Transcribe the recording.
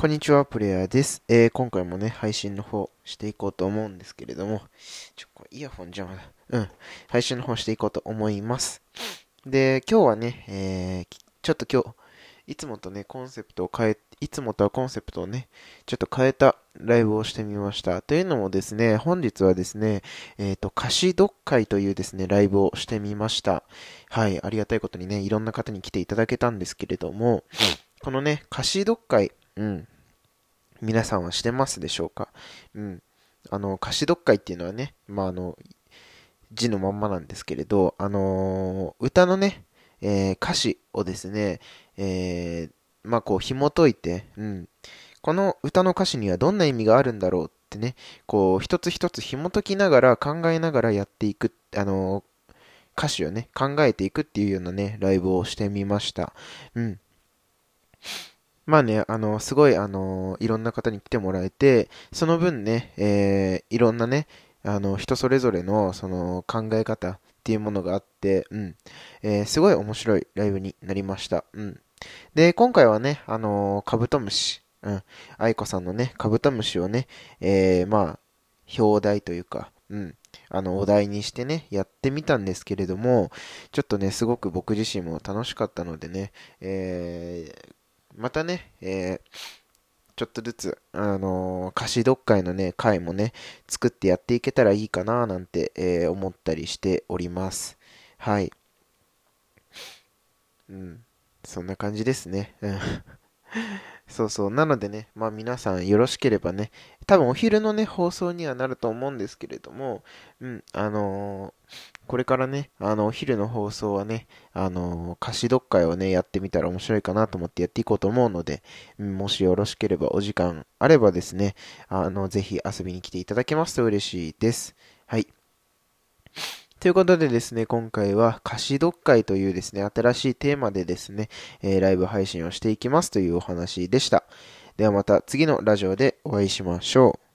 こんにちは、プレイヤーです。えー、今回もね、配信の方していこうと思うんですけれども、ちょ、これイヤホン邪魔だ。うん。配信の方していこうと思います。で、今日はね、えー、ちょっと今日、いつもとね、コンセプトを変え、いつもとはコンセプトをね、ちょっと変えたライブをしてみました。というのもですね、本日はですね、えっ、ー、と、歌詞読会というですね、ライブをしてみました。はい、ありがたいことにね、いろんな方に来ていただけたんですけれども、このね、歌詞読会、うん。皆さんはしてますでしょうか？うん。あの、歌詞読解っていうのはね、まあ、あの、字のまんまなんですけれど、あのー、歌のね、えー、歌詞をですね、えー、まあ、こう、紐解いて、うん。この歌の歌詞にはどんな意味があるんだろうってね、こう、一つ一つ紐解きながら、考えながらやっていく、あの歌詞をね、考えていくっていうようなね、ライブをしてみました。うん。まあね、あの、すごい、あの、いろんな方に来てもらえて、その分ね、えー、いろんなね、あの、人それぞれの、その、考え方っていうものがあって、うん、えー、すごい面白いライブになりました。うん。で、今回はね、あの、カブトムシ、うん、愛子さんのね、カブトムシをね、えー、まあ、表題というか、うん、あの、お題にしてね、やってみたんですけれども、ちょっとね、すごく僕自身も楽しかったのでね、えー、またね、えー、ちょっとずつ、あのー、歌詞読解のね、回もね、作ってやっていけたらいいかななんて、えー、思ったりしております。はい。うん。そんな感じですね。そうそう。なのでね、まあ皆さんよろしければね、多分お昼のね、放送にはなると思うんですけれども、うん、あのー、これからね、あの、お昼の放送はね、あのー、歌詞読解をね、やってみたら面白いかなと思ってやっていこうと思うので、うん、もしよろしければお時間あればですね、あの、ぜひ遊びに来ていただけますと嬉しいです。ということでですね、今回は歌詞読解というですね、新しいテーマでですね、えー、ライブ配信をしていきますというお話でした。ではまた次のラジオでお会いしましょう。